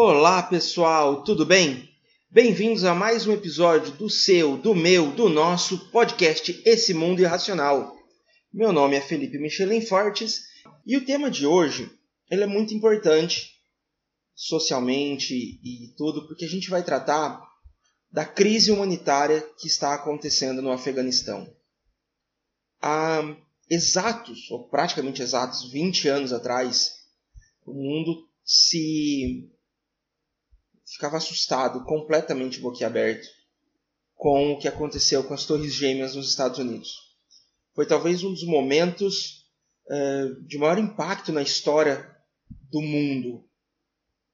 Olá pessoal, tudo bem? Bem-vindos a mais um episódio do seu, do meu, do nosso podcast Esse Mundo Irracional. Meu nome é Felipe Michelin Fortes e o tema de hoje ele é muito importante socialmente e tudo, porque a gente vai tratar da crise humanitária que está acontecendo no Afeganistão. Há exatos, ou praticamente exatos, 20 anos atrás, o mundo se ficava assustado, completamente boquiaberto, com o que aconteceu com as Torres Gêmeas nos Estados Unidos. Foi talvez um dos momentos uh, de maior impacto na história do mundo.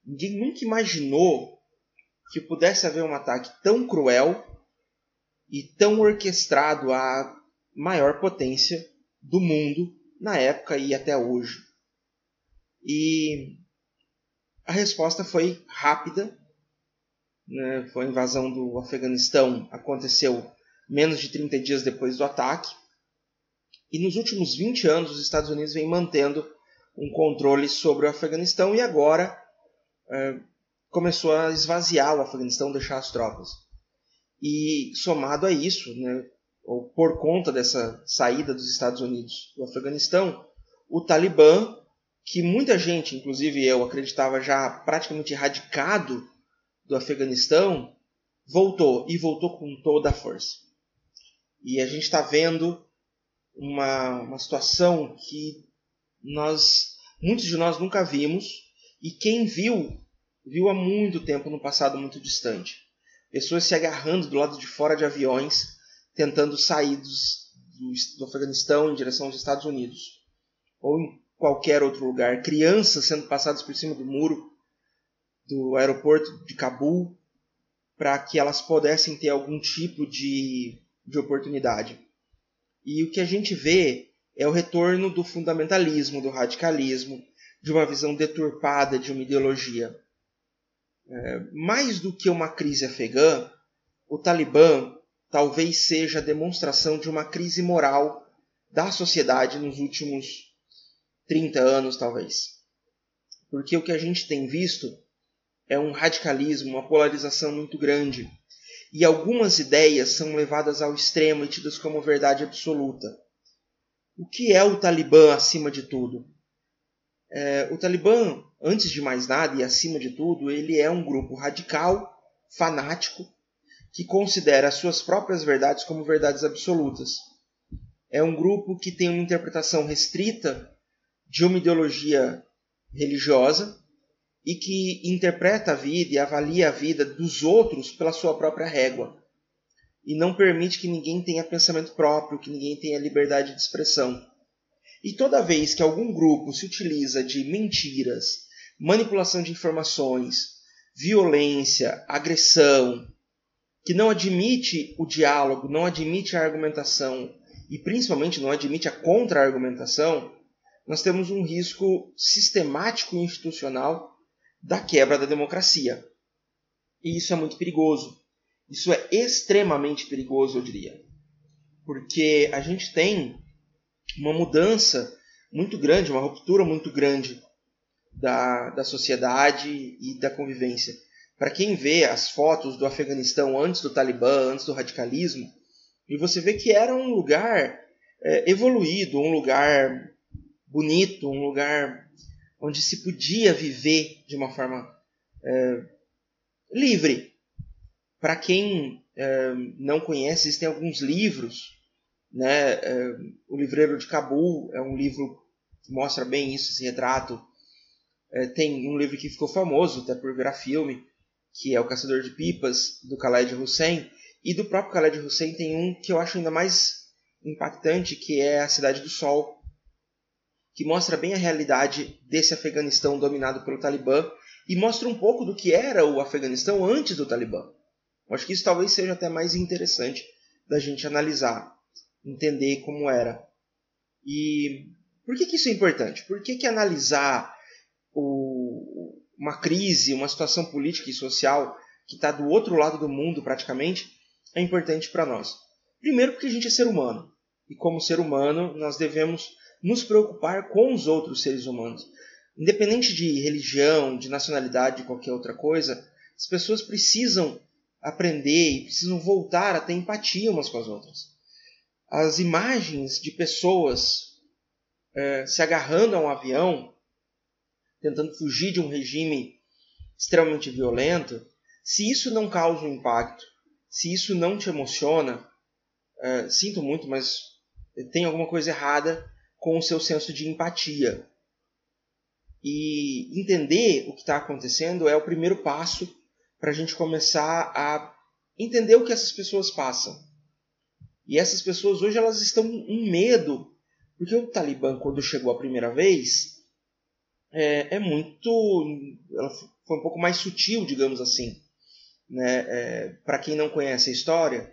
Ninguém nunca imaginou que pudesse haver um ataque tão cruel e tão orquestrado à maior potência do mundo na época e até hoje. E a resposta foi rápida. Né? Foi a invasão do Afeganistão, aconteceu menos de 30 dias depois do ataque. E nos últimos 20 anos, os Estados Unidos vem mantendo um controle sobre o Afeganistão e agora é, começou a esvaziar o Afeganistão, deixar as tropas. E somado a isso, né, ou por conta dessa saída dos Estados Unidos do Afeganistão, o Talibã, que muita gente, inclusive eu, acreditava já praticamente erradicado do Afeganistão, voltou e voltou com toda a força. E a gente está vendo uma, uma situação que nós, muitos de nós nunca vimos, e quem viu, viu há muito tempo no passado muito distante. Pessoas se agarrando do lado de fora de aviões, tentando sair dos, do, do Afeganistão em direção aos Estados Unidos. Ou em qualquer outro lugar. Crianças sendo passadas por cima do muro do aeroporto de Cabul para que elas pudessem ter algum tipo de, de oportunidade. E o que a gente vê é o retorno do fundamentalismo, do radicalismo, de uma visão deturpada de uma ideologia. É, mais do que uma crise afegã, o Talibã talvez seja a demonstração de uma crise moral da sociedade nos últimos 30 anos, talvez. Porque o que a gente tem visto é um radicalismo, uma polarização muito grande. E algumas ideias são levadas ao extremo e tidas como verdade absoluta. O que é o Talibã acima de tudo? É, o Talibã, antes de mais nada e acima de tudo, ele é um grupo radical, fanático, que considera as suas próprias verdades como verdades absolutas. É um grupo que tem uma interpretação restrita de uma ideologia religiosa e que interpreta a vida e avalia a vida dos outros pela sua própria régua e não permite que ninguém tenha pensamento próprio, que ninguém tenha liberdade de expressão. E toda vez que algum grupo se utiliza de mentiras, manipulação de informações, violência, agressão, que não admite o diálogo, não admite a argumentação e principalmente não admite a contra-argumentação, nós temos um risco sistemático e institucional da quebra da democracia. E isso é muito perigoso. Isso é extremamente perigoso, eu diria. Porque a gente tem uma mudança muito grande, uma ruptura muito grande da, da sociedade e da convivência. Para quem vê as fotos do Afeganistão antes do Talibã, antes do radicalismo, e você vê que era um lugar é, evoluído, um lugar bonito, um lugar onde se podia viver de uma forma é, livre, para quem é, não conhece, existem alguns livros. Né? É, o Livreiro de Cabul é um livro que mostra bem isso, esse retrato. É, tem um livro que ficou famoso até por virar filme, que é O Caçador de Pipas, do Khaled Hussein. E do próprio Khaled Hussein tem um que eu acho ainda mais impactante, que é A Cidade do Sol, que mostra bem a realidade desse Afeganistão dominado pelo Talibã e mostra um pouco do que era o Afeganistão antes do Talibã. Eu acho que isso talvez seja até mais interessante da gente analisar, entender como era. E por que, que isso é importante? Por que, que analisar o, uma crise, uma situação política e social que está do outro lado do mundo praticamente é importante para nós? Primeiro, porque a gente é ser humano. E como ser humano, nós devemos nos preocupar com os outros seres humanos. independente de religião, de nacionalidade, de qualquer outra coisa, as pessoas precisam aprender e precisam voltar a ter empatia umas com as outras. As imagens de pessoas é, se agarrando a um avião, tentando fugir de um regime extremamente violento, se isso não causa um impacto, se isso não te emociona, é, sinto muito, mas tem alguma coisa errada com o seu senso de empatia. E entender o que está acontecendo é o primeiro passo para a gente começar a entender o que essas pessoas passam. E essas pessoas hoje elas estão em medo, porque o Talibã, quando chegou a primeira vez, é, é muito. Foi um pouco mais sutil, digamos assim. Né? É, para quem não conhece a história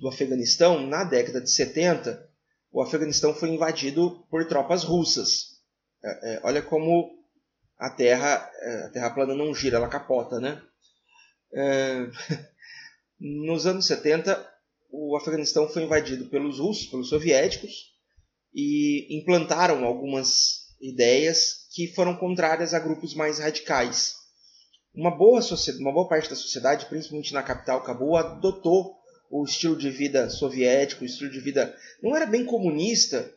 do Afeganistão, na década de 70, o Afeganistão foi invadido por tropas russas. É, é, olha como a Terra, é, a Terra plana não gira, ela capota, né? É, nos anos 70, o Afeganistão foi invadido pelos russos, pelos soviéticos, e implantaram algumas ideias que foram contrárias a grupos mais radicais. Uma boa, uma boa parte da sociedade, principalmente na capital Cabul, adotou o estilo de vida soviético, o estilo de vida não era bem comunista,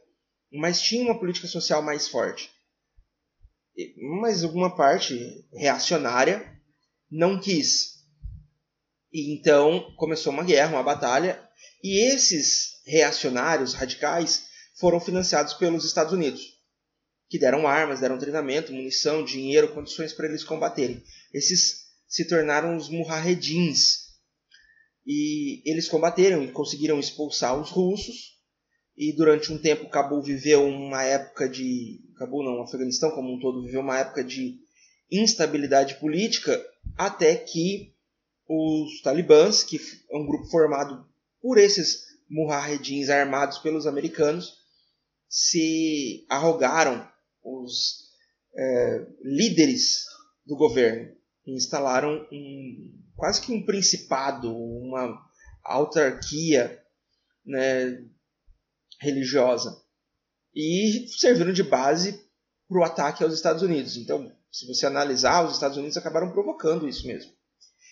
mas tinha uma política social mais forte. Mas alguma parte reacionária não quis. E então começou uma guerra, uma batalha, e esses reacionários radicais foram financiados pelos Estados Unidos, que deram armas, deram treinamento, munição, dinheiro, condições para eles combaterem. Esses se tornaram os mujahedins. E eles combateram e conseguiram expulsar os russos. E durante um tempo Cabul viveu uma época de. Cabul não, Afeganistão como um todo viveu uma época de instabilidade política, até que os talibãs, que é um grupo formado por esses mujahedins armados pelos americanos, se arrogaram os é, líderes do governo e instalaram um, quase que um principado, uma autarquia né, religiosa e serviram de base para o ataque aos Estados Unidos. Então, se você analisar, os Estados Unidos acabaram provocando isso mesmo.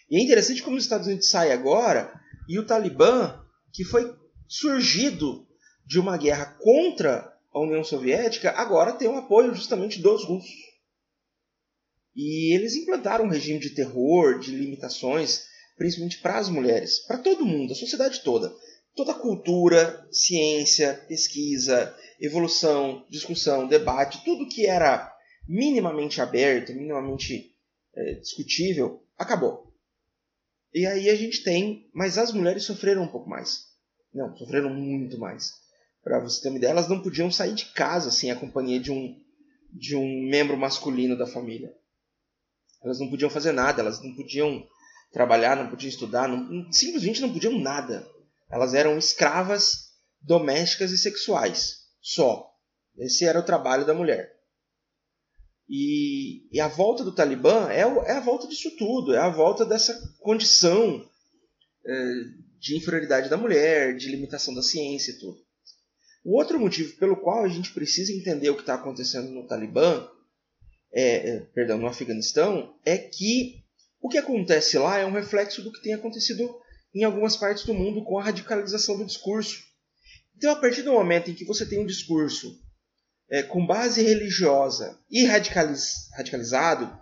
E é interessante como os Estados Unidos saem agora e o Talibã, que foi surgido de uma guerra contra a União Soviética, agora tem o apoio justamente dos russos. E eles implantaram um regime de terror, de limitações, principalmente para as mulheres, para todo mundo, a sociedade toda. Toda cultura, ciência, pesquisa, evolução, discussão, debate, tudo que era minimamente aberto, minimamente é, discutível, acabou. E aí a gente tem, mas as mulheres sofreram um pouco mais. Não, sofreram muito mais. Para você ter uma ideia, elas não podiam sair de casa sem a companhia de um de um membro masculino da família. Elas não podiam fazer nada, elas não podiam trabalhar, não podiam estudar, não, simplesmente não podiam nada. Elas eram escravas domésticas e sexuais, só. Esse era o trabalho da mulher. E, e a volta do Talibã é, é, a volta disso tudo, é a volta dessa condição é, de inferioridade da mulher, de limitação da ciência e tudo. O outro motivo pelo qual a gente precisa entender o que está acontecendo no Talibã, é, é, perdão, no Afeganistão, é que o que acontece lá é um reflexo do que tem acontecido em algumas partes do mundo com a radicalização do discurso. Então, a partir do momento em que você tem um discurso é, com base religiosa e radicaliz, radicalizado,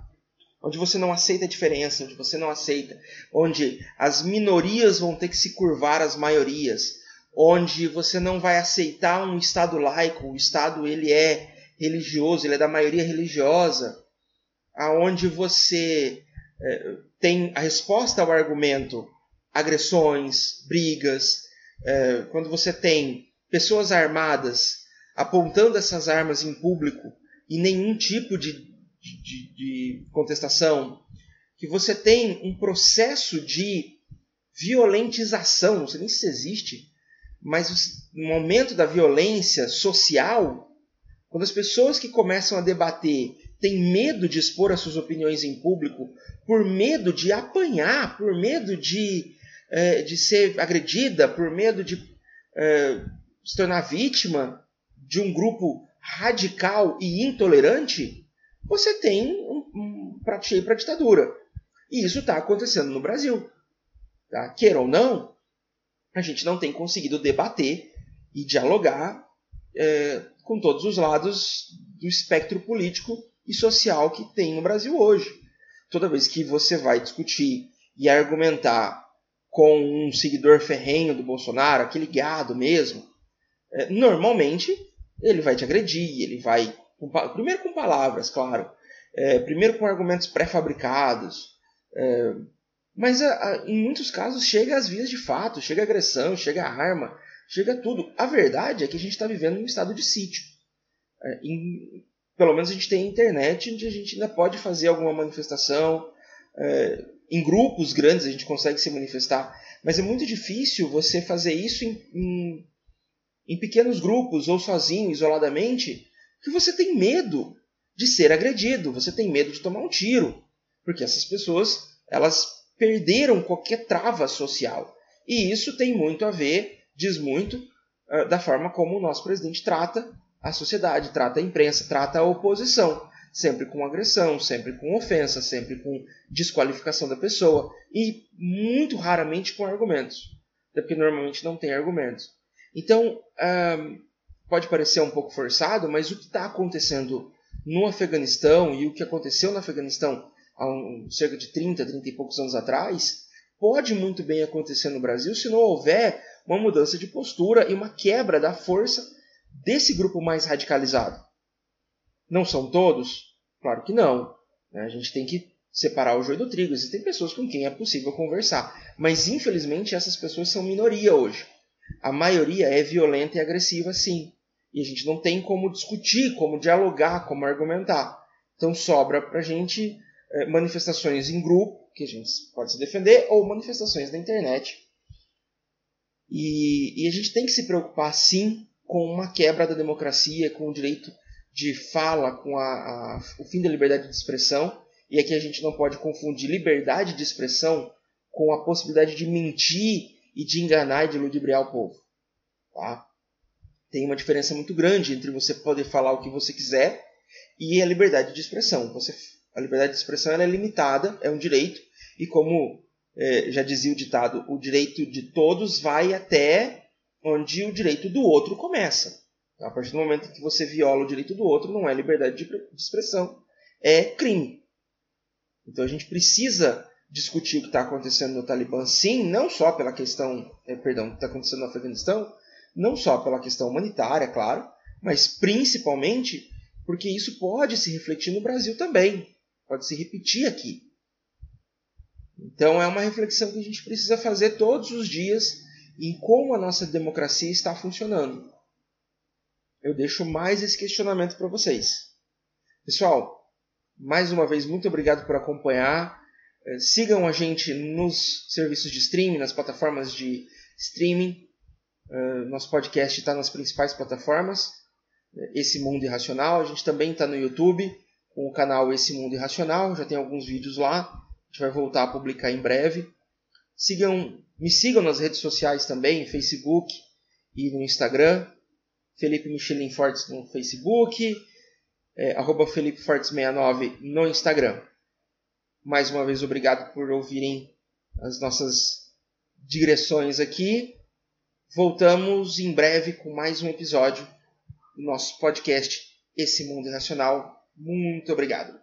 onde você não aceita a diferença, onde você não aceita, onde as minorias vão ter que se curvar às maiorias, onde você não vai aceitar um Estado laico, o Estado ele é religioso, ele é da maioria religiosa, aonde você é, tem a resposta ao argumento agressões, brigas, é, quando você tem pessoas armadas apontando essas armas em público e nenhum tipo de, de, de contestação, que você tem um processo de violentização, não sei nem se existe, mas no momento da violência social, quando as pessoas que começam a debater têm medo de expor as suas opiniões em público, por medo de apanhar, por medo de, é, de ser agredida, por medo de é, se tornar vítima, de um grupo radical e intolerante, você tem um, um prato cheio para a ditadura. E isso está acontecendo no Brasil. Tá? Queira ou não, a gente não tem conseguido debater e dialogar é, com todos os lados do espectro político e social que tem no Brasil hoje. Toda vez que você vai discutir e argumentar com um seguidor ferrenho do Bolsonaro, aquele gado mesmo, é, normalmente ele vai te agredir, ele vai. Primeiro com palavras, claro. É, primeiro com argumentos pré-fabricados. É, mas a, a, em muitos casos chega às vias de fato, chega agressão, chega arma, chega tudo. A verdade é que a gente está vivendo num estado de sítio. É, em, pelo menos a gente tem internet onde a gente ainda pode fazer alguma manifestação. É, em grupos grandes a gente consegue se manifestar. Mas é muito difícil você fazer isso em, em, em pequenos grupos ou sozinho, isoladamente, porque você tem medo de ser agredido, você tem medo de tomar um tiro, porque essas pessoas elas perderam qualquer trava social. E isso tem muito a ver, diz muito, uh, da forma como o nosso presidente trata a sociedade, trata a imprensa, trata a oposição. Sempre com agressão, sempre com ofensa, sempre com desqualificação da pessoa e muito raramente com argumentos. Até porque normalmente não tem argumentos. Então, um, pode parecer um pouco forçado, mas o que está acontecendo no Afeganistão e o que aconteceu no Afeganistão há um, cerca de 30, 30 e poucos anos atrás, pode muito bem acontecer no Brasil se não houver uma mudança de postura e uma quebra da força desse grupo mais radicalizado. Não são todos? Claro que não. Né? A gente tem que separar o joio do trigo. Existem pessoas com quem é possível conversar. Mas, infelizmente, essas pessoas são minoria hoje. A maioria é violenta e agressiva, sim. E a gente não tem como discutir, como dialogar, como argumentar. Então sobra para a gente é, manifestações em grupo, que a gente pode se defender, ou manifestações na internet. E, e a gente tem que se preocupar, sim, com uma quebra da democracia, com o direito de fala, com a, a, o fim da liberdade de expressão. E aqui a gente não pode confundir liberdade de expressão com a possibilidade de mentir e de enganar e de ludibriar o povo. Tá? Tem uma diferença muito grande entre você poder falar o que você quiser e a liberdade de expressão. Você, a liberdade de expressão é limitada, é um direito, e como é, já dizia o ditado, o direito de todos vai até onde o direito do outro começa. A partir do momento que você viola o direito do outro, não é liberdade de expressão, é crime. Então a gente precisa discutir o que está acontecendo no Talibã, sim, não só pela questão, é, perdão, que está acontecendo no Afeganistão, não só pela questão humanitária, claro, mas principalmente porque isso pode se refletir no Brasil também, pode se repetir aqui. Então é uma reflexão que a gente precisa fazer todos os dias em como a nossa democracia está funcionando. Eu deixo mais esse questionamento para vocês. Pessoal, mais uma vez, muito obrigado por acompanhar. Eh, sigam a gente nos serviços de streaming, nas plataformas de streaming. Eh, nosso podcast está nas principais plataformas. Eh, Esse Mundo Irracional. A gente também está no YouTube com o canal Esse Mundo Irracional. Já tem alguns vídeos lá. Gente vai voltar a publicar em breve. Sigam, me sigam nas redes sociais também, Facebook e no Instagram. Felipe Michelin Fortes no Facebook, é, arroba Felipe Fortes 69 no Instagram. Mais uma vez, obrigado por ouvirem as nossas digressões aqui. Voltamos em breve com mais um episódio do nosso podcast Esse Mundo Irracional. Muito obrigado.